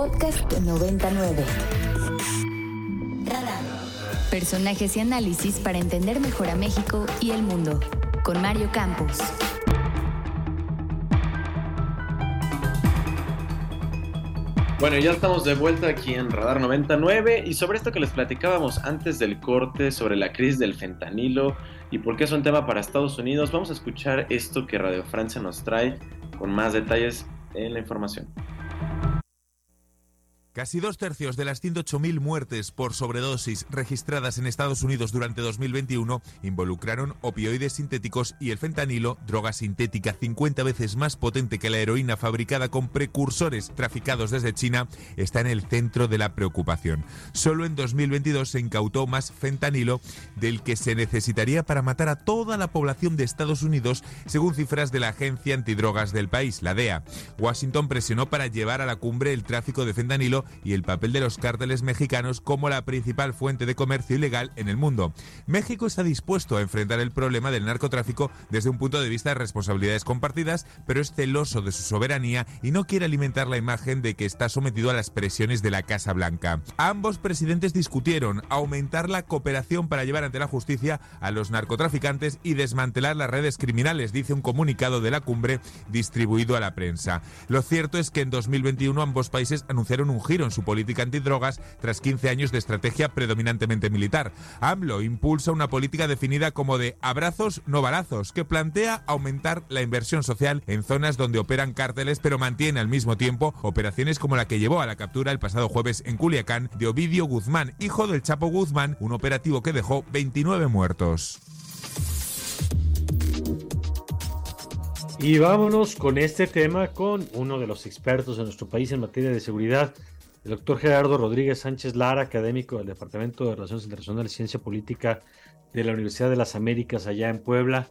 Podcast 99. Personajes y análisis para entender mejor a México y el mundo. Con Mario Campos. Bueno, ya estamos de vuelta aquí en Radar 99 y sobre esto que les platicábamos antes del corte sobre la crisis del fentanilo y por qué es un tema para Estados Unidos, vamos a escuchar esto que Radio Francia nos trae con más detalles en la información. Casi dos tercios de las 108.000 muertes por sobredosis registradas en Estados Unidos durante 2021 involucraron opioides sintéticos y el fentanilo, droga sintética 50 veces más potente que la heroína fabricada con precursores traficados desde China, está en el centro de la preocupación. Solo en 2022 se incautó más fentanilo del que se necesitaría para matar a toda la población de Estados Unidos, según cifras de la Agencia Antidrogas del país, la DEA. Washington presionó para llevar a la cumbre el tráfico de fentanilo y el papel de los cárteles mexicanos como la principal fuente de comercio ilegal en el mundo. México está dispuesto a enfrentar el problema del narcotráfico desde un punto de vista de responsabilidades compartidas, pero es celoso de su soberanía y no quiere alimentar la imagen de que está sometido a las presiones de la Casa Blanca. Ambos presidentes discutieron aumentar la cooperación para llevar ante la justicia a los narcotraficantes y desmantelar las redes criminales, dice un comunicado de la cumbre distribuido a la prensa. Lo cierto es que en 2021 ambos países anunciaron un giro en su política antidrogas tras 15 años de estrategia predominantemente militar. AMLO impulsa una política definida como de abrazos no balazos, que plantea aumentar la inversión social en zonas donde operan cárteles, pero mantiene al mismo tiempo operaciones como la que llevó a la captura el pasado jueves en Culiacán de Ovidio Guzmán, hijo del Chapo Guzmán, un operativo que dejó 29 muertos. Y vámonos con este tema con uno de los expertos en nuestro país en materia de seguridad, el doctor Gerardo Rodríguez Sánchez Lara, académico del Departamento de Relaciones Internacionales y Ciencia Política de la Universidad de las Américas allá en Puebla.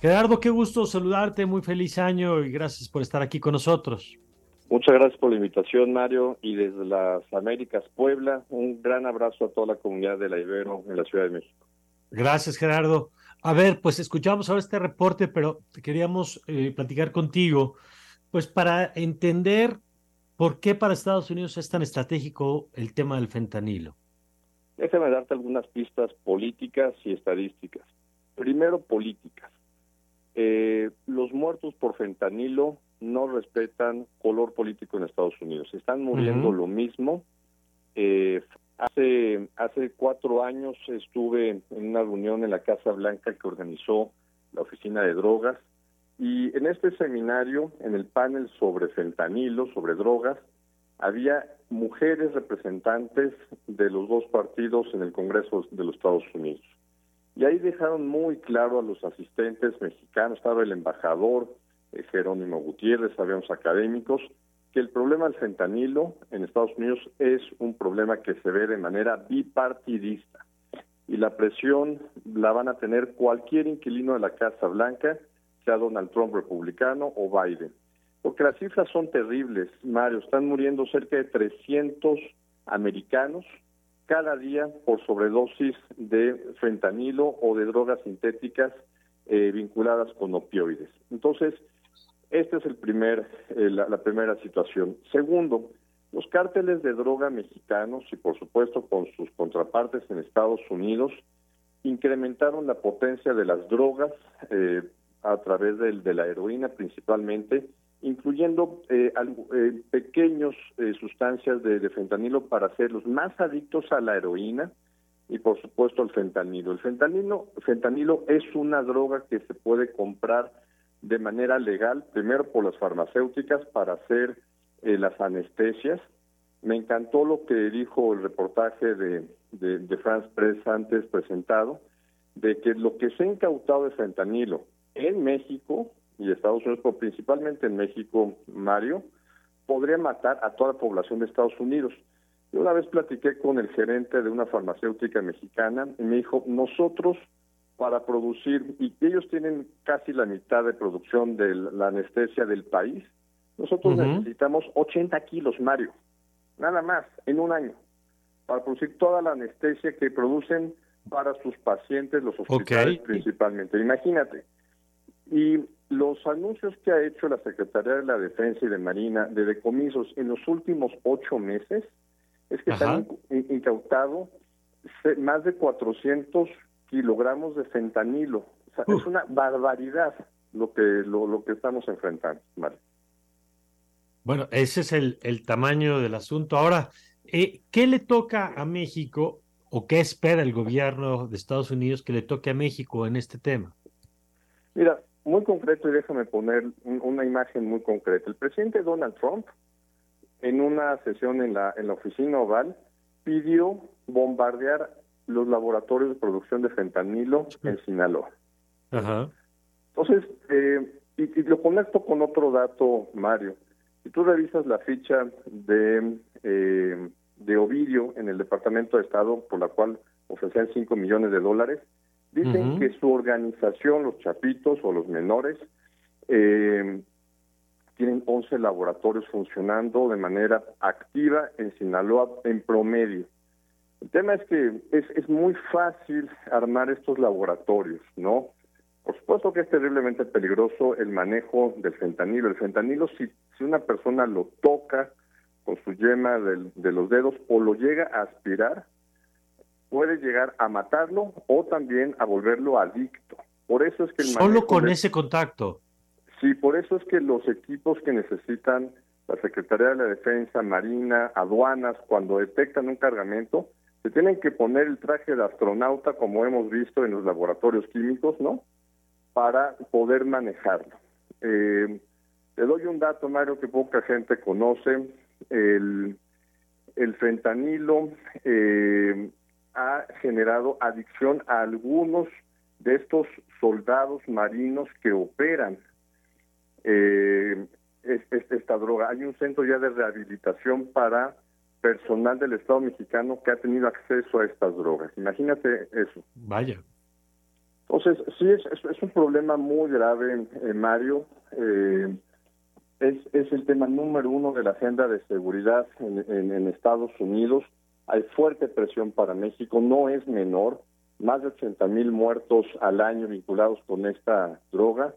Gerardo, qué gusto saludarte, muy feliz año y gracias por estar aquí con nosotros. Muchas gracias por la invitación, Mario, y desde las Américas Puebla, un gran abrazo a toda la comunidad de la Ibero en la Ciudad de México. Gracias, Gerardo. A ver, pues escuchamos ahora este reporte, pero queríamos eh, platicar contigo, pues para entender ¿Por qué para Estados Unidos es tan estratégico el tema del fentanilo? Déjame darte algunas pistas políticas y estadísticas. Primero, políticas. Eh, los muertos por fentanilo no respetan color político en Estados Unidos. Están muriendo lo mismo. Eh, hace, hace cuatro años estuve en una reunión en la Casa Blanca que organizó la Oficina de Drogas y en este seminario, en el panel sobre fentanilo, sobre drogas, había mujeres representantes de los dos partidos en el Congreso de los Estados Unidos. Y ahí dejaron muy claro a los asistentes mexicanos, estaba el embajador eh, Jerónimo Gutiérrez, habíamos académicos, que el problema del fentanilo en Estados Unidos es un problema que se ve de manera bipartidista. Y la presión la van a tener cualquier inquilino de la Casa Blanca sea Donald Trump republicano o Biden. Porque las cifras son terribles, Mario. Están muriendo cerca de 300 americanos cada día por sobredosis de fentanilo o de drogas sintéticas eh, vinculadas con opioides. Entonces, esta es el primer, eh, la, primera situación. Segundo, los cárteles de droga mexicanos y por supuesto con sus contrapartes en Estados Unidos incrementaron la potencia de las drogas eh, a través de, la heroína principalmente, incluyendo eh, eh, pequeños eh, sustancias de, fentanilo para hacerlos más adictos a la heroína y por supuesto al fentanilo. El fentanilo, fentanilo es una droga que se puede comprar de manera legal, primero por las farmacéuticas para hacer las anestesias. Me encantó lo que dijo el reportaje de, de, de France Press antes presentado, de que lo que se ha incautado de fentanilo en México y Estados Unidos, pero principalmente en México, Mario, podría matar a toda la población de Estados Unidos. Yo una vez platiqué con el gerente de una farmacéutica mexicana y me dijo, nosotros para producir, y ellos tienen casi la mitad de producción de la anestesia del país, nosotros necesitamos 80 kilos, Mario, nada más, en un año, para producir toda la anestesia que producen para sus pacientes, los hospitales principalmente. Imagínate, y los anuncios que ha hecho la Secretaría de la Defensa y de Marina de decomisos en los últimos ocho meses es que han incautado más de 400 kilogramos de fentanilo. O sea, es una barbaridad lo que lo, lo que estamos enfrentando, Bueno, ese es el, el tamaño del asunto. Ahora, eh, ¿qué le toca a México o qué espera el gobierno de Estados Unidos que le toque a México en este tema? Mira, muy concreto y déjame poner una imagen muy concreta. El presidente Donald Trump, en una sesión en la, en la oficina oval, pidió bombardear los laboratorios de producción de fentanilo en Sinaloa. Entonces, eh, y, lo conecto con otro dato, Mario. Si tú revisas la ficha de, eh, de Ovidio en el Departamento de Estado, por la cual ofrecían 5 millones de dólares, Dicen que su organización, los chapitos o los menores, eh, tienen 11 laboratorios funcionando de manera activa en Sinaloa en promedio. El tema es que es, es muy fácil armar estos laboratorios, ¿no? Por supuesto que es terriblemente peligroso el manejo del fentanilo. El fentanilo, si, si una persona lo toca con su yema de los dedos o lo llega a aspirar, puede llegar a matarlo o también a volverlo adicto. Por eso es que el solo con ese contacto. Sí, por eso es que los equipos que necesitan la Secretaría de la Defensa, Marina, aduanas, cuando detectan un cargamento, se tienen que poner el traje de astronauta, como hemos visto en los laboratorios químicos, ¿no? Para poder manejarlo. Eh, te doy un dato, Mario, que poca gente conoce. El, el fentanilo eh, ha generado adicción a algunos de estos soldados marinos que operan eh, esta droga. Hay un centro ya de rehabilitación para personal del Estado mexicano que ha tenido acceso a estas drogas. Imagínate eso. Vaya. Entonces, sí, es, es, un problema muy grave, eh, Mario. Eh, es, es el tema número uno de la agenda de seguridad en, en Estados Unidos hay fuerte presión para México, no es menor, más de 80 mil muertos al año vinculados con esta droga,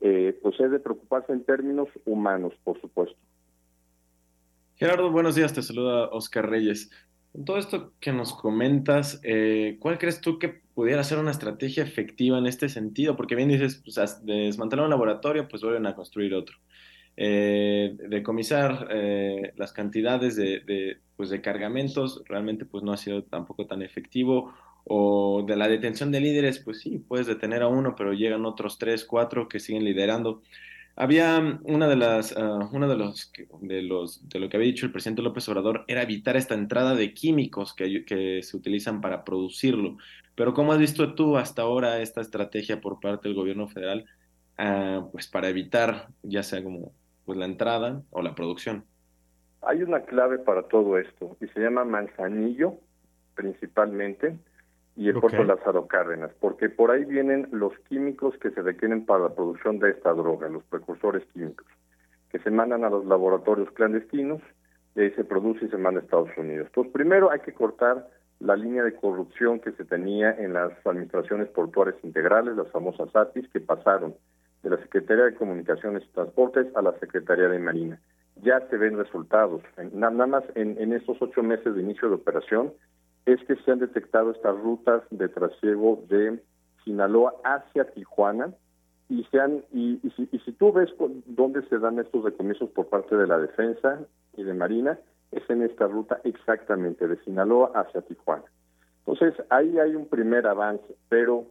eh, pues es de preocuparse en términos humanos, por supuesto. Gerardo, buenos días, te saluda Oscar Reyes. Con todo esto que nos comentas, eh, ¿cuál crees tú que pudiera ser una estrategia efectiva en este sentido? Porque bien dices, pues, desmantelar un laboratorio, pues vuelven a construir otro. Eh, decomisar eh, las cantidades de, pues de cargamentos realmente pues no ha sido tampoco tan efectivo. O de la detención de líderes pues sí puedes detener a uno pero llegan otros tres cuatro que siguen liderando. Había una de las uh, de los de los de lo que había dicho el presidente López Obrador era evitar esta entrada de químicos que, que se utilizan para producirlo. Pero cómo has visto tú hasta ahora esta estrategia por parte del gobierno federal uh, pues para evitar ya sea como pues la entrada o la producción. Hay una clave para todo esto y se llama Manzanillo principalmente y el puerto Lázaro Cárdenas, porque por ahí vienen los químicos que se requieren para la producción de esta droga, los precursores químicos, que se mandan a los laboratorios clandestinos y ahí se produce y se manda a Estados Unidos. Entonces, primero hay que cortar la línea de corrupción que se tenía en las administraciones portuarias integrales, las famosas ATIS, que pasaron de la Secretaría de Comunicaciones y Transportes a la Secretaría de Marina. Ya se ven resultados. Nada más en, en estos ocho meses de inicio de operación es que se han detectado estas rutas de trasiego de Sinaloa hacia Tijuana y se han y, si, y si tú ves dónde se dan estos decomisos por parte de la defensa y de Marina es en esta ruta exactamente de Sinaloa hacia Tijuana. Entonces ahí hay un primer avance, pero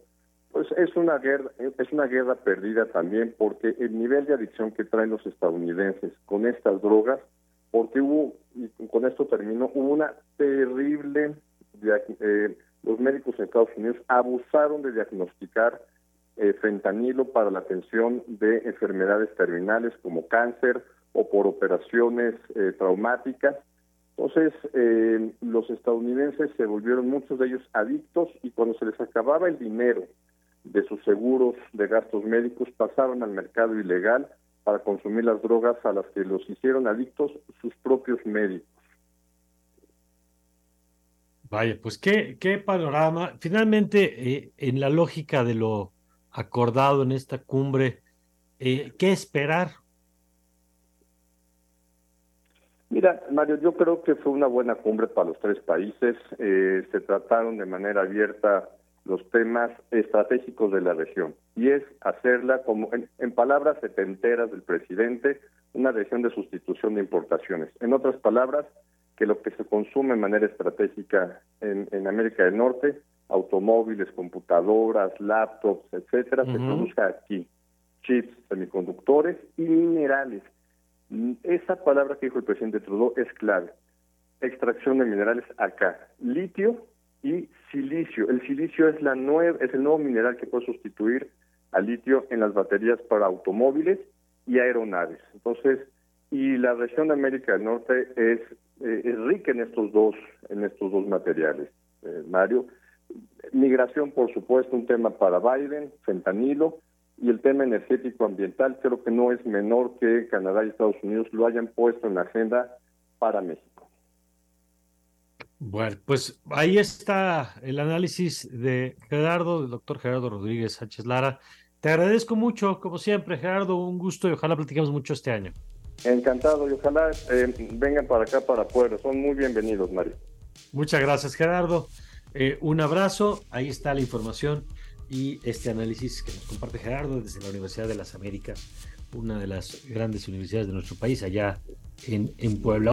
pues es una guerra, es una guerra perdida también porque el nivel de adicción que traen los estadounidenses con estas drogas, porque hubo, y con esto termino, hubo una terrible, eh, los médicos en Estados Unidos abusaron de diagnosticar eh, fentanilo para la atención de enfermedades terminales como cáncer o por operaciones eh, traumáticas. Entonces, los estadounidenses se volvieron muchos de ellos adictos y cuando se les acababa el dinero de sus seguros de gastos médicos pasaron al mercado ilegal para consumir las drogas a las que los hicieron adictos sus propios médicos. Vaya, pues qué, qué panorama. Finalmente, eh, en la lógica de lo acordado en esta cumbre, Eh, ¿Qué esperar? Mira, Mario, yo creo que fue una buena cumbre para los tres países. Eh, se trataron de manera abierta los temas estratégicos de la región y es hacerla como en, palabras setenteras del presidente una región de sustitución de importaciones. En otras palabras, que lo que se consume de manera estratégica en, en América del Norte, automóviles, computadoras, laptops, etcétera, se produzca aquí, chips, semiconductores y minerales. Esa palabra que dijo el presidente Trudeau es clave. Extracción de minerales acá. Litio y silicio. El silicio es la nueva, es el nuevo mineral que puede sustituir al litio en las baterías para automóviles y aeronaves. Entonces, y la región de América del Norte es, eh, es rica en estos dos, en estos dos materiales, eh, Mario. Migración, por supuesto, un tema para Biden, fentanilo, y el tema energético ambiental creo que no es menor que Canadá y Estados Unidos lo hayan puesto en la agenda para México. Bueno, pues ahí está el análisis de Gerardo, del doctor Gerardo Rodríguez Sánchez Lara. Te agradezco mucho, como siempre, Gerardo, un gusto y ojalá platiquemos mucho este año. Encantado y ojalá eh, vengan para acá, para Puebla. Son muy bienvenidos, Mario. Muchas gracias, Gerardo. Eh, un abrazo, ahí está la información y este análisis que nos comparte Gerardo desde la Universidad de las Américas, una de las grandes universidades de nuestro país, allá en, en Puebla.